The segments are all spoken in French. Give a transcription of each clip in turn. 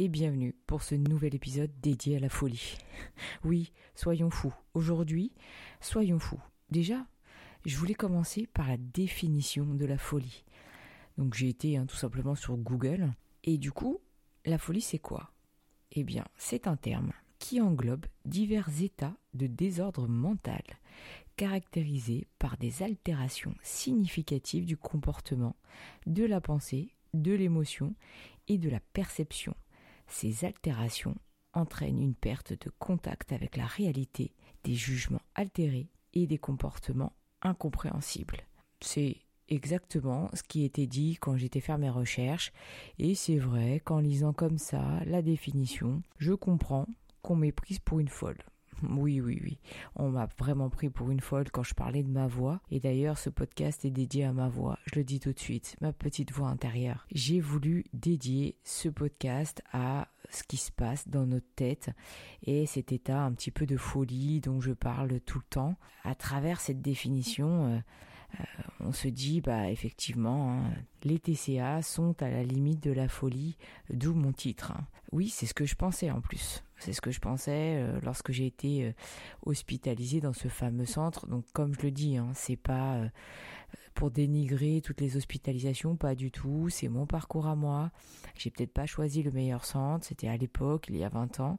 et bienvenue pour ce nouvel épisode dédié à la folie. Oui, soyons fous. Aujourd'hui, soyons fous. Déjà, je voulais commencer par la définition de la folie. Donc j'ai été hein, tout simplement sur Google et du coup, la folie c'est quoi? Eh bien, c'est un terme qui englobe divers états de désordre mental caractérisés par des altérations significatives du comportement, de la pensée, de l'émotion et de la perception ces altérations entraînent une perte de contact avec la réalité, des jugements altérés et des comportements incompréhensibles. C'est exactement ce qui était dit quand j'étais faire mes recherches, et c'est vrai qu'en lisant comme ça la définition, je comprends qu'on m'ait prise pour une folle. Oui, oui, oui. On m'a vraiment pris pour une folle quand je parlais de ma voix. Et d'ailleurs, ce podcast est dédié à ma voix. Je le dis tout de suite, ma petite voix intérieure. J'ai voulu dédier ce podcast à ce qui se passe dans notre tête et cet état un petit peu de folie dont je parle tout le temps. À travers cette définition, euh, on se dit, bah effectivement, hein, les TCA sont à la limite de la folie, d'où mon titre. Hein. Oui, c'est ce que je pensais en plus. C'est ce que je pensais euh, lorsque j'ai été euh, hospitalisée dans ce fameux centre. Donc, comme je le dis, hein, c'est pas pour dénigrer toutes les hospitalisations, pas du tout. C'est mon parcours à moi. J'ai peut-être pas choisi le meilleur centre. C'était à l'époque, il y a 20 ans.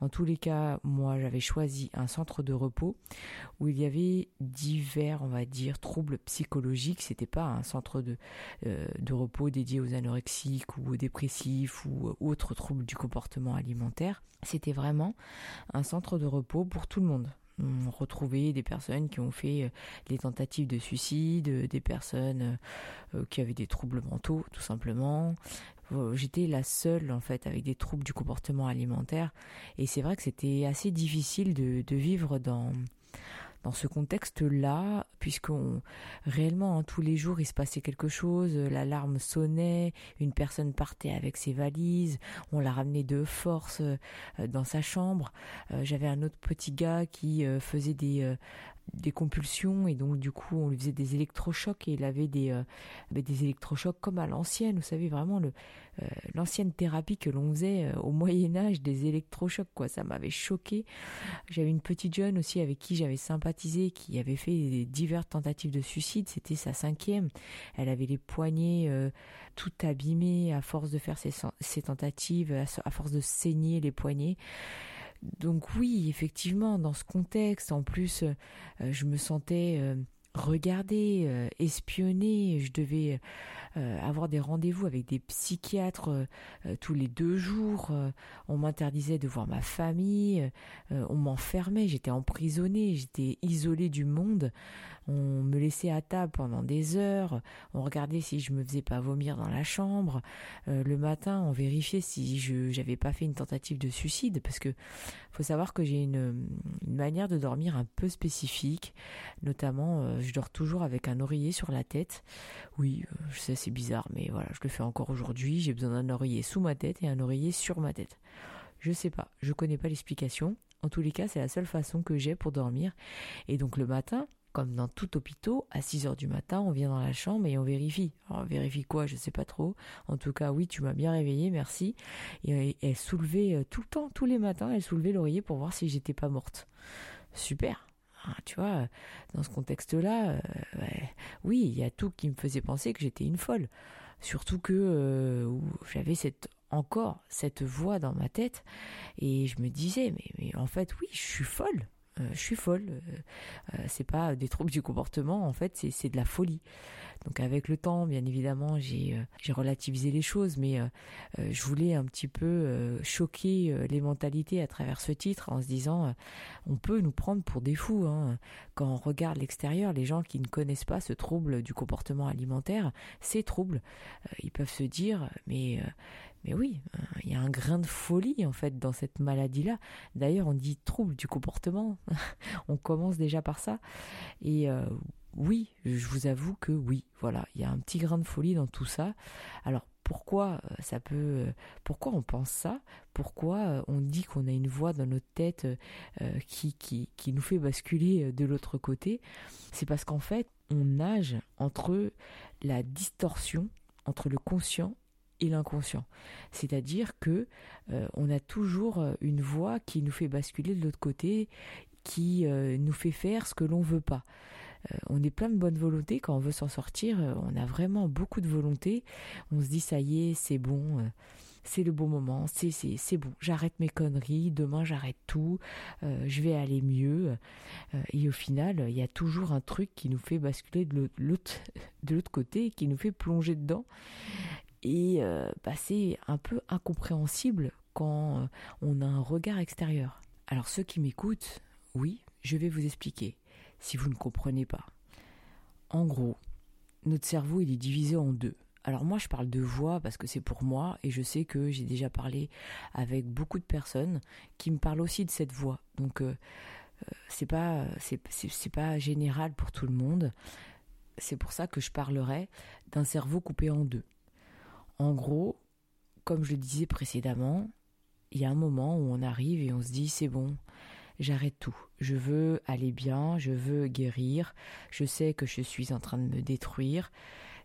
En tous les cas, moi, j'avais choisi un centre de repos où il y avait divers, on va dire, troubles psychologiques. C'était pas un centre de, euh, de repos dédié aux anorexiques ou aux dépressifs ou autres troubles du comportement alimentaire. C'était vraiment un centre de repos pour tout le monde on retrouvait des personnes qui ont fait euh, des tentatives de suicide, euh, des personnes euh, qui avaient des troubles mentaux, tout simplement. J'étais la seule en fait avec des troubles du comportement alimentaire et c'est vrai que c'était assez difficile de vivre dans dans ce contexte-là, puisqu'on réellement hein, tous les jours il se passait quelque chose, l'alarme sonnait, une personne partait avec ses valises, on l'a ramené de force euh, dans sa chambre. Euh, j'avais un autre petit gars qui euh, faisait des des compulsions et donc du coup on lui faisait des électrochocs et il avait des, euh, des électrochocs comme à l'ancienne, vous savez vraiment le euh, l'ancienne thérapie que l'on faisait euh, au Moyen Âge, des électrochocs quoi, ça m'avait choqué. J'avais une petite jeune aussi avec qui j'avais sympathisé qui avait fait diverses tentatives de suicide, c'était sa cinquième. Elle avait les poignets tout abîmés à force de faire ses tentatives, à force de saigner les poignets. Donc oui, effectivement, dans ce contexte, en plus, euh, je me sentais euh, regardée, euh, espionnée, je devais avoir des rendez-vous avec des psychiatres tous les deux jours, on m'interdisait de voir ma famille, on m'enfermait, j'étais emprisonnée, j'étais isolée du monde. On me laissait à table pendant des heures, on regardait si je me faisais pas vomir dans la chambre. Euh, le matin, on vérifiait si je n'avais pas fait une tentative de suicide, parce que faut savoir que j'ai une, manière de dormir un peu spécifique, notamment euh, je dors toujours avec un oreiller sur la tête. Oui, euh, je sais c'est bizarre, mais voilà, je le fais encore aujourd'hui. J'ai besoin d'un oreiller sous ma tête et un oreiller sur ma tête. Je sais pas, je connais pas l'explication. En tous les cas, c'est la seule façon que j'ai pour dormir. Et donc le matin, comme dans tout hôpital, à 6 heures du matin, on vient dans la chambre et on vérifie. on vérifie quoi Je sais pas trop. En tout cas, oui, tu m'as bien réveillé, merci. Et elle soulevait euh, tout le temps, tous les matins, elle soulevait l'oreiller pour voir si j'étais pas morte. Super. Ah, tu vois, dans ce contexte-là, euh, oui, il y a tout qui me faisait penser que j'étais une folle. Surtout que euh, j'avais cette encore cette voix dans ma tête et je me disais mais, mais en fait oui je suis folle euh, je suis folle. Euh, euh, c'est pas des troubles du comportement, en fait, c'est de la folie. Donc avec le temps, bien évidemment, j'ai relativisé les choses, mais je voulais un petit peu choquer les mentalités à travers ce titre en se disant, on peut nous prendre pour des fous. Hein. Quand on regarde l'extérieur, les gens qui ne connaissent pas ce trouble du comportement alimentaire, ces troubles, ils peuvent se dire, mais Mais oui, il y a un grain de folie en fait dans cette maladie-là. D'ailleurs, on dit trouble du comportement. on commence déjà par ça. Et euh, oui, je vous avoue que oui, voilà, il y a un petit grain de folie dans tout ça. Alors pourquoi euh, ça peut euh, pourquoi on pense ça? Pourquoi on dit qu'on a une voix dans notre tête qui nous fait basculer de l'autre côté? C'est parce qu'en fait on nage entre la distorsion entre le conscient l'inconscient. C'est-à-dire que euh, on a toujours euh, une voix qui nous fait basculer de l'autre côté, qui euh, nous fait faire ce que l'on veut pas. on est plein de bonne volonté quand on veut s'en sortir. on a vraiment beaucoup de volonté. On se dit ça y est, c'est bon c'est le bon moment, c'est c'est c'est bon, j'arrête mes conneries, demain j'arrête tout, je vais aller mieux. et au final, il y a toujours un truc qui nous fait basculer de l'autre côté, qui nous fait plonger dedans. Et euh, bah, c'est un peu incompréhensible quand euh, on a un regard extérieur. Alors ceux qui m'écoutent, oui, je vais vous expliquer, si vous ne comprenez pas. En gros, notre cerveau, il est divisé en deux. Alors moi, je parle de voix parce que c'est pour moi et je sais que j'ai déjà parlé avec beaucoup de personnes qui me parlent aussi de cette voix. Donc euh, c'est pas c'est pas général pour tout le monde. C'est pour ça que je parlerai d'un cerveau coupé en deux. En gros, comme je le disais précédemment, il y a un moment où on arrive et on se dit c'est bon, j'arrête tout. Je veux aller bien, je veux guérir, je sais que je suis en train de me détruire.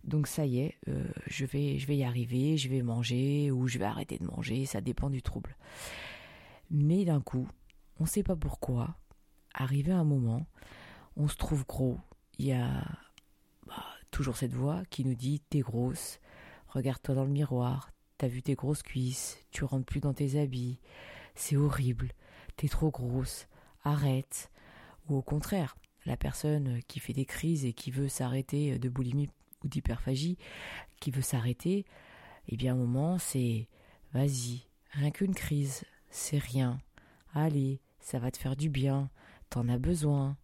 Donc ça y est, euh, je vais je vais y arriver, je vais manger ou je vais arrêter de manger, ça dépend du trouble. Mais d'un coup, on ne sait pas pourquoi, arrivé un moment, on se trouve gros. Il y a bah, toujours cette voix qui nous dit t'es grosse, Regarde-toi dans le miroir, t'as vu tes grosses cuisses, tu rentres plus dans tes habits, c'est horrible, t'es trop grosse, arrête. Ou au contraire, la personne qui fait des crises et qui veut s'arrêter de boulimie ou d'hyperphagie, qui veut s'arrêter, eh bien, un moment, c'est vas-y, rien qu'une crise, c'est rien. Allez, ça va te faire du bien, t'en as besoin.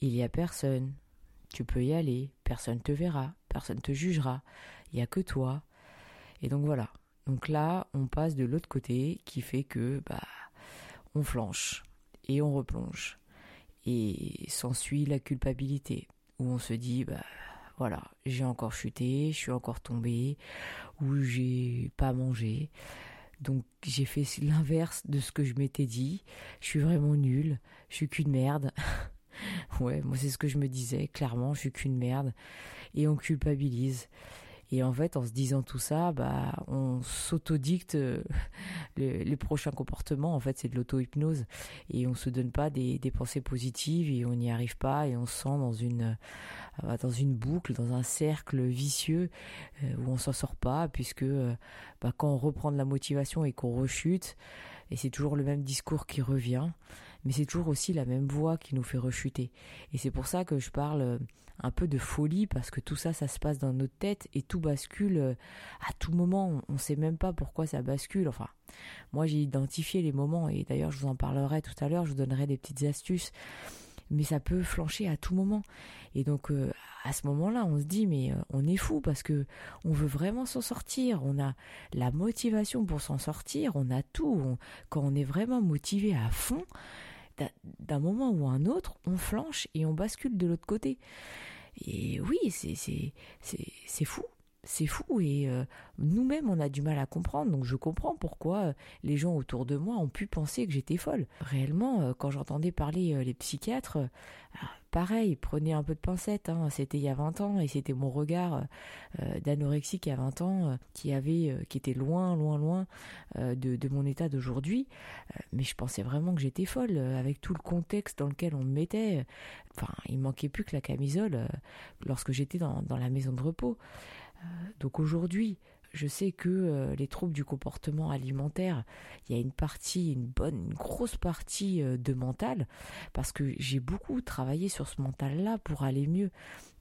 Il y a personne. Tu peux y aller, personne te verra, personne te jugera, il y a que toi. Et donc voilà. Donc là, on passe de l'autre côté qui fait que bah on flanche et on replonge. Et s'ensuit la culpabilité où on se dit bah voilà, j'ai encore chuté, je suis encore tombé ou j'ai pas mangé. Donc j'ai fait l'inverse de ce que je m'étais dit. Je suis vraiment nulle, je suis qu'une merde. ouais, moi c'est ce que je me disais, clairement, je suis qu'une merde. Et on culpabilise. Et en fait, en se disant tout ça, bah, on s'autodicte euh, les, prochains comportements. En fait, c'est de l'auto-hypnose. Et on se donne pas des, pensées positives et on n'y arrive pas et on se sent dans une, euh, dans une boucle, dans un cercle vicieux euh, où on s'en sort pas puisque bah, quand on reprend de la motivation et qu'on rechute, et c'est toujours le même discours qui revient, mais c'est toujours aussi la même voix qui nous fait rechuter. Et c'est pour ça que je parle un peu de folie, parce que tout ça, ça se passe dans notre tête et tout bascule euh, à tout moment. On ne sait même pas pourquoi ça bascule. Enfin, moi j'ai identifié les moments, et d'ailleurs je vous en parlerai tout à l'heure, je vous donnerai des petites astuces mais ça peut flancher à tout moment. Et donc euh, à ce moment-là, on se dit mais euh, on est fou parce que on veut vraiment s'en sortir, on a la motivation pour s'en sortir, on a tout. quand on est vraiment motivé à fond, d'un moment ou un autre, on flanche et on bascule de l'autre côté. Et oui, c'est fou, c'est fou et euh, nous-mêmes on a du mal à comprendre. Donc je comprends pourquoi euh, les gens autour de moi ont pu penser que j'étais folle. Réellement euh, quand j'entendais parler les psychiatres pareil, prenez un peu de pincette hein, c'était il y a 20 ans et c'était mon regard d'anorexique à 20 ans qui avait qui était loin loin loin de, mon état d'aujourd'hui. Mais je pensais vraiment que j'étais folle avec tout le contexte dans lequel on me mettait. Enfin il manquait plus que la camisole lorsque j'étais dans la maison de repos donc aujourd'hui, je sais que euh, les troubles du comportement alimentaire, il y a une partie, une bonne, une grosse partie euh, de mental, parce que j'ai beaucoup travaillé sur ce mental-là pour aller mieux.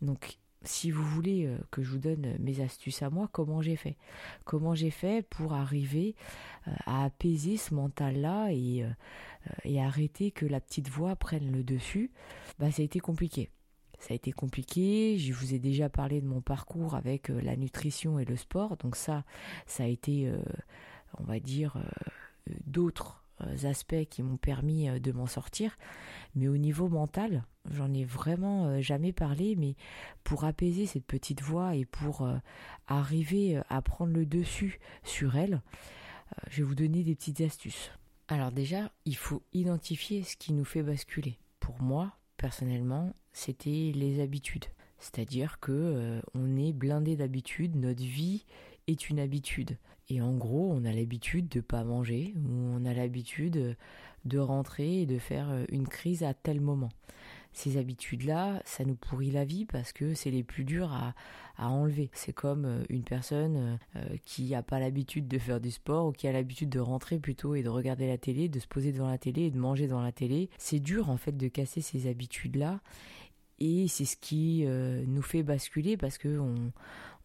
Donc, si vous voulez euh, que je vous donne mes astuces à moi, comment j'ai fait? Comment j'ai fait pour arriver à apaiser ce mental-là et, et arrêter que la petite voix prenne le dessus? Bah, ça a été compliqué. Ça a été compliqué. Je vous ai déjà parlé de mon parcours avec euh, la nutrition et le sport. Donc ça, ça a été euh, on va dire, d'autres aspects qui m'ont permis de m'en sortir. Mais au niveau mental, j'en ai vraiment jamais parlé, mais pour apaiser cette petite voix et pour arriver à prendre le dessus sur elle, je vais vous donner des petites astuces. Alors déjà, il faut identifier ce qui nous fait basculer. Pour moi, personnellement, c'était les habitudes. C'est-à-dire que euh, on est blindé d'habitudes, notre vie est une habitude. Et en gros, on a l'habitude de pas manger, ou on a l'habitude de rentrer et de faire euh, une crise à tel moment ces habitudes-là, ça nous pourrit la vie parce que c'est les plus durs à, enlever. C'est comme euh, une personne euh, qui n'a pas l'habitude de faire du sport ou qui a l'habitude de rentrer plutôt et de regarder la télé, de se poser devant la télé et de manger devant la télé. C'est dur en fait de casser ces habitudes-là et c'est ce qui euh, nous fait basculer parce que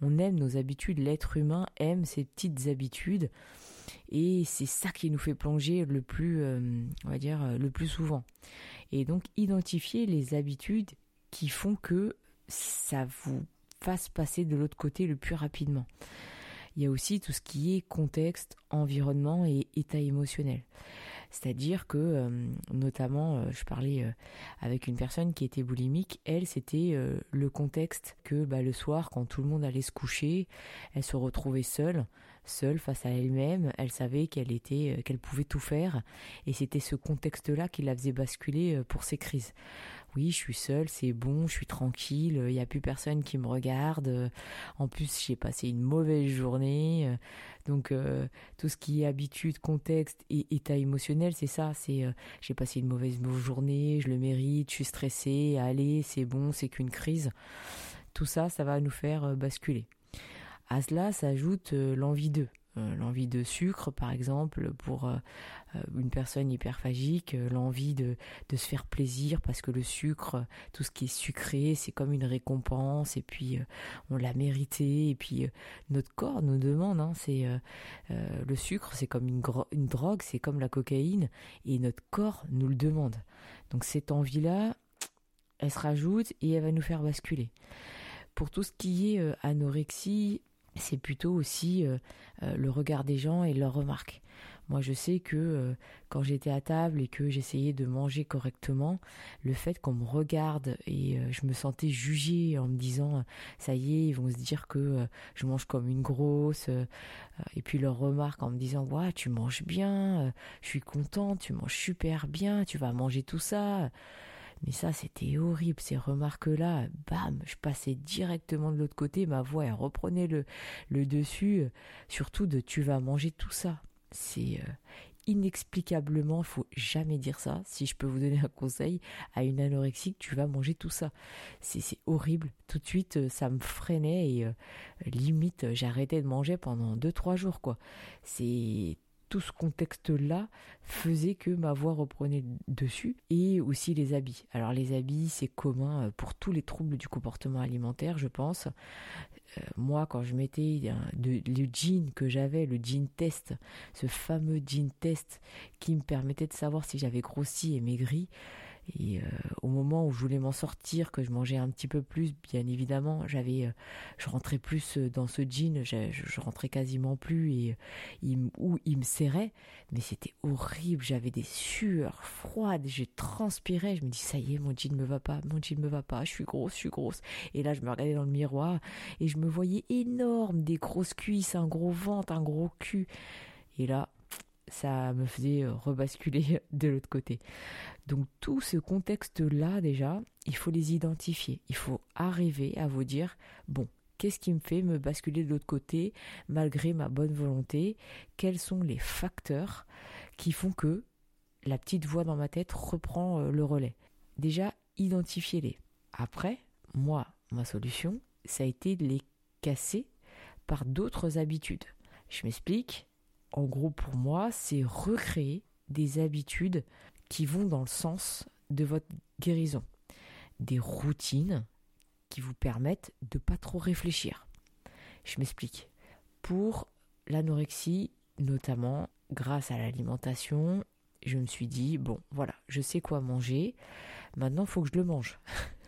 on aime nos habitudes. L'être humain aime ses petites habitudes et c'est ça qui nous fait plonger le plus, on va dire, le plus souvent et donc identifier les habitudes qui font que ça vous fasse passer de l'autre côté le plus rapidement. Il y a aussi tout ce qui est contexte, environnement et état émotionnel. C'est-à-dire que, euh, notamment, euh, je parlais euh, avec une personne qui était boulimique. Elle, c'était le contexte que bah, le soir, quand tout le monde allait se coucher, elle se retrouvait seule, seule face à elle-même. Elle savait qu'elle était, qu'elle pouvait tout faire, et c'était ce contexte-là qui la faisait basculer pour ses crises oui, je suis seule, c'est bon, je suis tranquille, il n'y a plus personne qui me regarde. En plus, j'ai passé une mauvaise journée. Donc euh, tout ce qui est habitude, contexte et état émotionnel, c'est ça. C'est euh, j'ai passé une mauvaise journée, je le mérite, je suis stressée, allez, c'est bon, c'est qu'une crise. Tout ça, ça va nous faire euh, basculer. À cela s'ajoute l'envie d'eux. Euh, l'envie de sucre par exemple pour euh, euh, une personne hyperphagique, l'envie de, de se faire plaisir parce que le sucre, tout ce qui est sucré, c'est comme une récompense et puis on l'a mérité et puis notre corps nous demande, hein, c'est le sucre, c'est comme une, une drogue, c'est comme la cocaïne et notre corps nous le demande. Donc cette envie-là, elle se rajoute et elle va nous faire basculer. Pour tout ce qui est anorexie, c'est plutôt aussi euh, euh, le regard des gens et leurs remarques. Moi, je sais que euh, quand j'étais à table et que j'essayais de manger correctement, le fait qu'on me regarde et je me sentais jugée en me disant ça y est, ils vont se dire que je mange comme une grosse, et puis leurs remarques en me disant ouais, tu manges bien, je suis contente, tu manges super bien, tu vas manger tout ça. Mais ça, c'était horrible, ces remarques-là. Bam, je passais directement de l'autre côté, ma voix, reprenait le, dessus, surtout de tu vas manger tout ça. C'est euh, inexplicablement, il faut jamais dire ça. Si je peux vous donner un conseil à une anorexique, tu vas manger tout ça. C'est horrible. Tout de suite, euh, ça me freinait et euh, limite, j'arrêtais de manger pendant 2-3 jours. C'est tout ce contexte-là faisait que ma voix reprenait dessus et aussi les habits. Alors les habits, c'est commun euh, pour tous les troubles du comportement alimentaire, je pense. Euh, moi, quand je mettais le jean que j'avais, le jean test, ce fameux jean test qui me permettait de savoir si j'avais grossi et maigri, et euh, au moment où je voulais m'en sortir, que je mangeais un petit peu plus, bien évidemment, j'avais, euh, je rentrais plus euh, dans ce jean, je, rentrais quasiment plus et il, où il me serrait, mais c'était horrible. J'avais des sueurs froides, je transpirais, je me dis ça y est, mon jean me va pas, mon jean me va pas, je suis grosse, je suis grosse. Et là, je me regardais dans le miroir et je me voyais énorme, des grosses cuisses, un gros ventre, un gros cul. Et là, ça me faisait rebasculer de l'autre côté. Donc tout ce contexte-là déjà, il faut les identifier. Il faut arriver à vous dire, bon, qu'est-ce qui me fait me basculer de l'autre côté malgré ma bonne volonté? Quels sont les facteurs qui font que la petite voix dans ma tête reprend euh, le relais? Déjà, identifiez-les. Après, moi, ma solution, ça a été de les casser par d'autres habitudes. Je m'explique. En gros, pour moi, c'est recréer des habitudes qui vont dans le sens de votre guérison. Des routines qui vous permettent de pas trop réfléchir. Je m'explique. Pour l'anorexie, notamment grâce à l'alimentation, je me suis dit bon, voilà, je sais quoi manger. Maintenant, il faut que je le mange.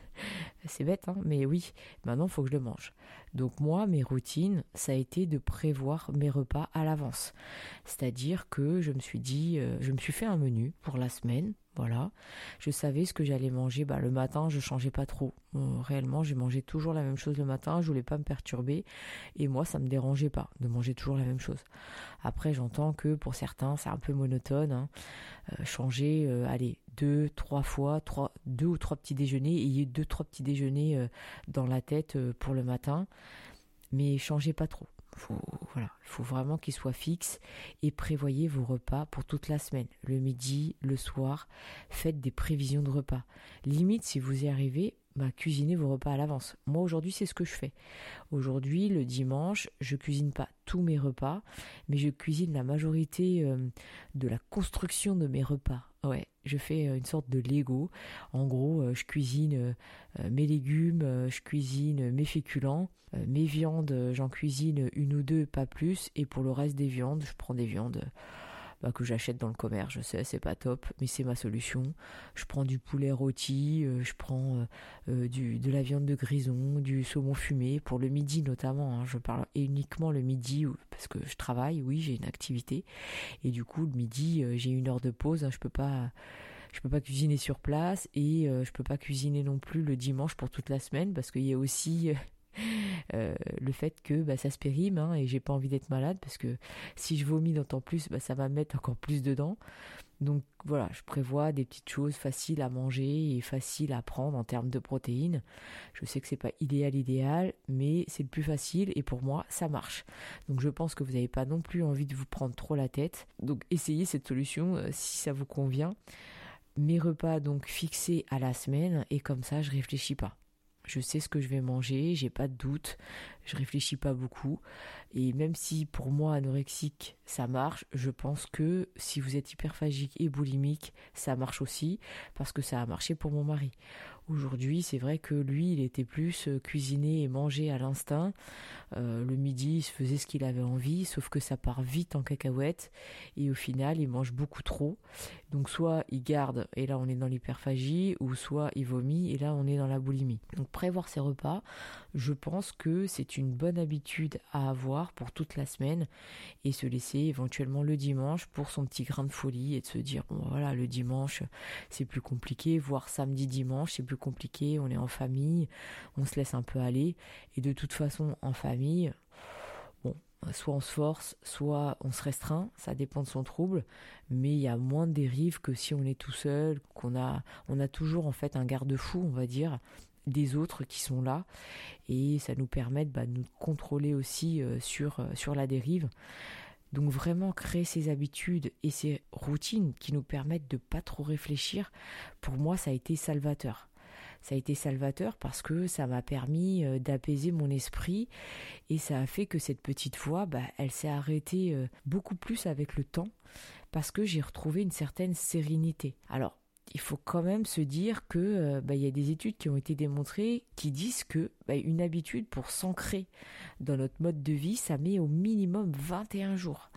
c'est bête, hein, mais oui, maintenant il faut que je le mange. Donc moi, mes routines, ça a été de prévoir mes repas à l'avance. C'est-à-dire que je me suis dit, euh, je me suis fait un menu pour la semaine, voilà. Je savais ce que j'allais manger. Bah, le matin, je changeais pas trop. Euh, réellement, j'ai mangé toujours la même chose le matin. Je voulais pas me perturber. Et moi, ça me dérangeait pas de manger toujours la même chose. Après, j'entends que pour certains, c'est un peu monotone. Hein. Euh, changer, euh, allez, deux, trois fois, trois, deux ou trois petits déjeuners. Ayez deux, trois petits déjeuners dans la tête pour le matin. Mais changez pas trop faut, voilà, il faut vraiment qu'il soit fixe et prévoyez vos repas pour toute la semaine, le midi, le soir. Faites des prévisions de repas. Limite, si vous y arrivez, bah, cuisinez vos repas à l'avance. Moi aujourd'hui, c'est ce que je fais. Aujourd'hui, le dimanche, je cuisine pas tous mes repas, mais je cuisine la majorité euh, de la construction de mes repas. Ouais, je fais euh, une sorte de Lego. En gros, euh, je cuisine mes légumes, je cuisine mes féculents, mes viandes, j'en cuisine une ou deux, pas plus. Et pour le reste des viandes, je prends des viandes bah, que j'achète dans le commerce. Je sais, c'est pas top, mais c'est ma solution. Je prends du poulet rôti, euh, je prends euh, euh, de la viande de grison, du saumon fumé pour le midi notamment. Hein. je parle uniquement le midi parce que je travaille, oui, j'ai une activité et du coup le midi j'ai une heure de pause. Hein. je peux pas je peux pas cuisiner sur place et je peux pas cuisiner non plus le dimanche pour toute la semaine parce qu'il y a aussi euh, le fait que bah, ça se périme hein, et j'ai pas envie d'être malade parce que si je vomis d'autant plus, bah, ça va mettre encore plus dedans. Donc voilà, je prévois des petites choses faciles à manger et faciles à prendre en termes de protéines. Je sais que c'est pas idéal idéal, mais c'est le plus facile et pour moi ça marche. Donc je pense que vous n'avez pas non plus envie de vous prendre trop la tête. Donc essayez cette solution euh, si ça vous convient. Mes repas donc fixés à la semaine et comme ça je réfléchis pas je sais ce que je vais manger, j'ai pas de doute, je réfléchis pas beaucoup. Et même si pour moi anorexique ça marche, je pense que si vous êtes hyperphagique et boulimique, ça marche aussi parce que ça a marché pour mon mari. Aujourd'hui, c'est vrai que lui, il était plus euh, cuisiné et mangé à l'instinct. Euh, le midi, il se faisait ce qu'il avait envie, sauf que ça part vite en cacahuète et au final, il mange beaucoup trop. Donc soit il garde et là on est dans l'hyperphagie, ou soit il vomit et là on est dans la boulimie. Donc prévoir ses repas, je pense que c'est une bonne habitude à avoir pour toute la semaine et se laisser éventuellement le dimanche pour son petit grain de folie et de se dire bon voilà le dimanche c'est plus compliqué, voire samedi dimanche c'est plus compliqué, on est en famille, on se laisse un peu aller. Et de toute façon, en famille, bon, soit on se force, soit on se restreint, ça dépend de son trouble, mais il y a moins de dérives que si on est tout seul, qu'on a, on a toujours en fait un garde-fou, on va dire, des autres qui sont là, et ça nous permet bah, de nous contrôler aussi euh, sur, euh, sur la dérive. Donc vraiment créer ces habitudes et ces routines qui nous permettent de pas trop réfléchir, pour moi ça a été salvateur ça a été salvateur parce que ça m'a permis euh, d'apaiser mon esprit et ça a fait que cette petite voix, bah, elle s'est arrêtée euh, beaucoup plus avec le temps parce que j'ai retrouvé une certaine sérénité. Alors, il faut quand même se dire que euh, bah, il y a des études qui ont été démontrées qui disent que bah, une habitude pour s'ancrer dans notre mode de vie, ça met au minimum 21 jours.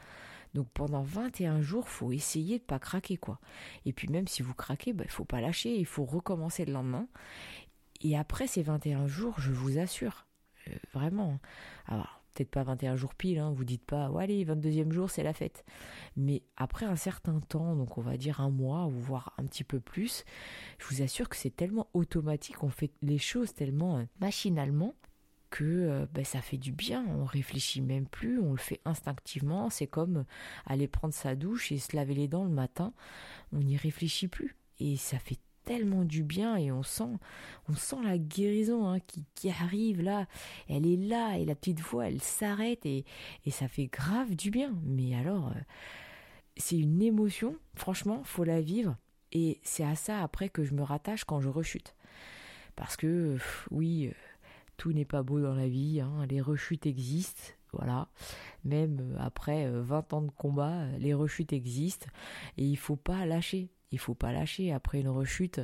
Donc pendant 21 jours, faut essayer de pas craquer quoi. Et puis même si vous craquez, il bah, faut pas lâcher, il faut recommencer le lendemain. Et après ces 21 jours, je vous assure, euh, vraiment. Hein. Alors peut-être pas 21 jours pile, hein, vous dites pas, ouais, allez, 22e jour, c'est la fête. Mais après un certain temps, donc on va dire un mois ou voire un petit peu plus, je vous assure que c'est tellement automatique, on fait les choses tellement euh, machinalement que euh, ben, ça fait du bien, on réfléchit même plus, on le fait instinctivement, c'est comme aller prendre sa douche et se laver les dents le matin, on n'y réfléchit plus. Et ça fait tellement du bien et on sent on sent la guérison hein, qui, qui, arrive là. Elle est là et la petite voix elle s'arrête et, et ça fait grave du bien. Mais alors euh, c'est une émotion. Franchement faut la vivre. Et c'est à ça après que je me rattache quand je rechute. Parce que oui euh, tout n'est pas beau dans la vie, hein. les rechutes existent, voilà. Même euh, après 20 euh, ans de combat, euh, les rechutes existent et il faut pas lâcher. Il faut pas lâcher. Après une rechute,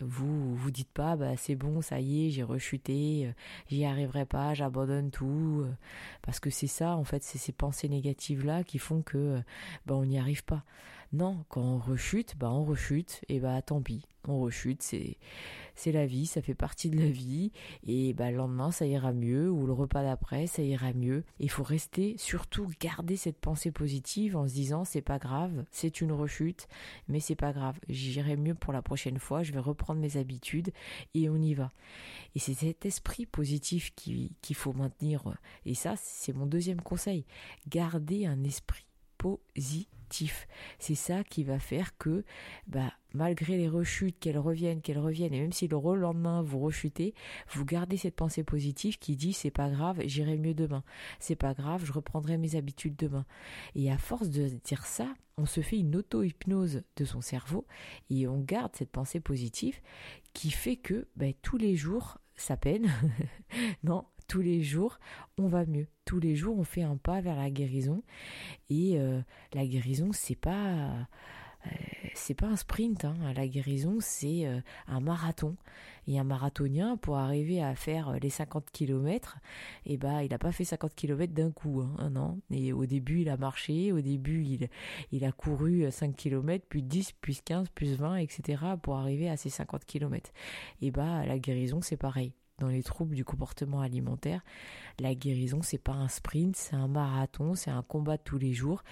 vous vous dites pas bah c'est bon, ça y est, j'ai rechuté, j'y arriverai pas, j'abandonne tout, parce que c'est ça en fait, c'est ces pensées négatives là qui font que bah on n'y arrive pas. Non, quand on rechute, bah on rechute, et bah tant pis, on rechute, c'est c'est la vie, ça fait partie de la vie, et bah le lendemain ça ira mieux, ou le repas d'après ça ira mieux. Il faut rester, surtout garder cette pensée positive en se disant c'est pas grave, c'est une rechute, mais c'est pas grave, j'irai mieux pour la prochaine fois, je vais reprendre mes habitudes et on y va. Et c'est cet esprit positif qu'il faut maintenir, et ça c'est mon deuxième conseil, garder un esprit positif. C'est ça qui va faire que, bah, malgré les rechutes, qu'elles reviennent, qu'elles reviennent, et même si le lendemain vous rechutez, vous gardez cette pensée positive qui dit c'est pas grave, j'irai mieux demain. C'est pas grave, je reprendrai mes habitudes demain. Et à force de dire ça, on se fait une auto-hypnose de son cerveau et on garde cette pensée positive qui fait que bah, tous les jours, ça peine. non, tous les jours, on va mieux. Tous les jours, on fait un pas vers la guérison. Et euh, la guérison, c'est pas euh, c'est pas un sprint. Hein. La guérison, c'est euh, un marathon. Et un marathonien, pour arriver à faire les 50 km, eh ben, il n'a pas fait 50 km d'un coup. Hein, non. Et au début, il a marché. Au début, il, il a couru 5 km, puis 10, puis 15, puis 20, etc. pour arriver à ces 50 km. Et bah, la guérison, c'est pareil dans les troubles du comportement alimentaire. La guérison, c'est pas un sprint, c'est un marathon, c'est un combat de tous les jours.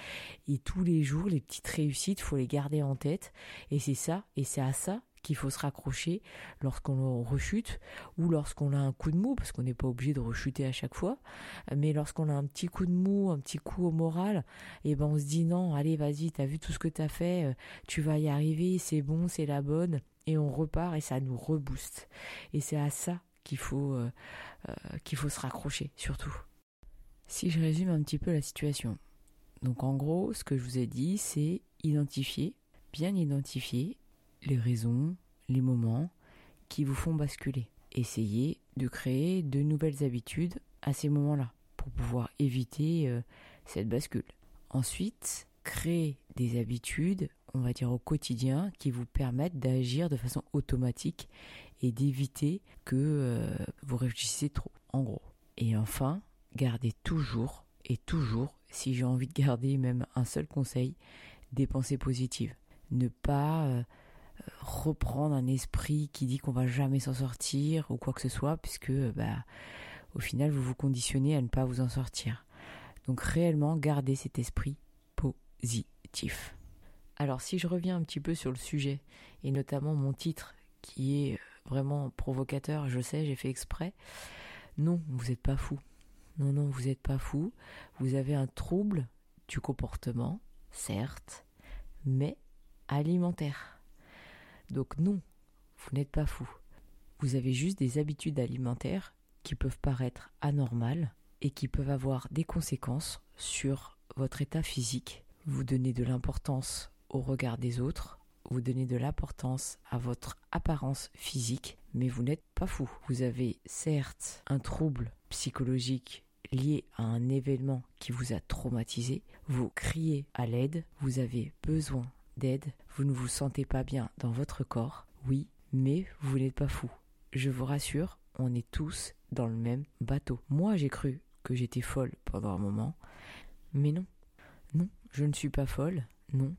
Et tous les jours, les petites réussites, faut les garder en tête. Et c'est ça, et c'est à ça qu'il faut se raccrocher lorsqu'on rechute ou lorsqu'on a un coup de mou, parce qu'on n'est pas obligé de rechuter à chaque fois, mais lorsqu'on a un petit coup de mou, un petit coup au moral, et eh ben on se dit non, allez vas-y, t'as vu tout ce que t'as fait, euh, tu vas y arriver, c'est bon, c'est la bonne, et on repart et ça nous rebooste. Et c'est à ça qu'il faut, euh, euh, qu'il faut se raccrocher, surtout. Si je résume un petit peu la situation. Donc en gros, ce que je vous ai dit, c'est identifier, bien identifier les raisons, les moments qui vous font basculer. Essayez de créer de nouvelles habitudes à ces moments-là pour pouvoir éviter euh, cette bascule. Ensuite, créer des habitudes, on va dire au quotidien, qui vous permettent d'agir de façon automatique et d'éviter que euh, vous réfléchissiez trop, en gros. Et enfin, gardez toujours et toujours, si j'ai envie de garder même un seul conseil, des pensées positives. Ne pas euh, reprendre un esprit qui dit qu'on va jamais s'en sortir ou quoi que ce soit, puisque bah, au final vous vous conditionnez à ne pas vous en sortir. Donc réellement, gardez cet esprit positif. Alors si je reviens un petit peu sur le sujet, et notamment mon titre qui est vraiment provocateur, je sais, j'ai fait exprès. Non, vous n'êtes pas fou. Non, non, vous n'êtes pas fou. Vous avez un trouble du comportement, certes, mais alimentaire. Donc non, vous n'êtes pas fou. Vous avez juste des habitudes alimentaires qui peuvent paraître anormales et qui peuvent avoir des conséquences sur votre état physique. Vous donnez de l'importance au regard des autres, vous donnez de l'importance à votre apparence physique, mais vous n'êtes pas fou. Vous avez certes un trouble psychologique lié à un événement qui vous a traumatisé, vous criez à l'aide, vous avez besoin d'aide, vous ne vous sentez pas bien dans votre corps, oui, mais vous n'êtes pas fou. Je vous rassure, on est tous dans le même bateau. Moi j'ai cru que j'étais folle pendant un moment, mais non, non, je ne suis pas folle, non,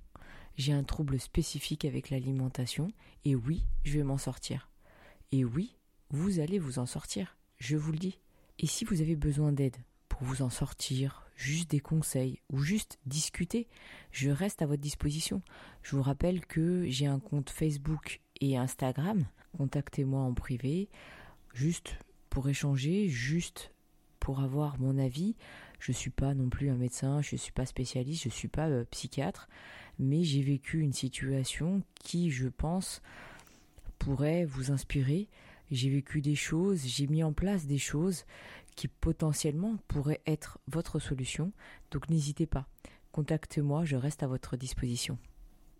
j'ai un trouble spécifique avec l'alimentation et oui, je vais m'en sortir. Et oui, vous allez vous en sortir, je vous le dis. Et si vous avez besoin d'aide pour vous en sortir, juste des conseils ou juste discuter, je reste à votre disposition. Je vous rappelle que j'ai un compte Facebook et Instagram. Contactez-moi en privé, juste pour échanger, juste pour avoir mon avis. Je ne suis pas non plus un médecin, je ne suis pas spécialiste, je ne suis pas euh, psychiatre mais j'ai vécu une situation qui, je pense, pourrait vous inspirer. J'ai vécu des choses, j'ai mis en place des choses qui potentiellement pourraient être votre solution. Donc n'hésitez pas, contactez-moi, je reste à votre disposition.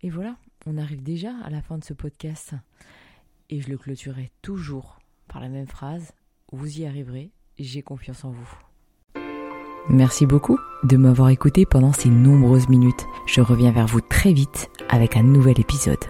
Et voilà, on arrive déjà à la fin de ce podcast. Et je le clôturerai toujours par la même phrase, vous y arriverez, j'ai confiance en vous. Merci beaucoup de m'avoir écouté pendant ces nombreuses minutes. Je reviens vers vous très vite avec un nouvel épisode.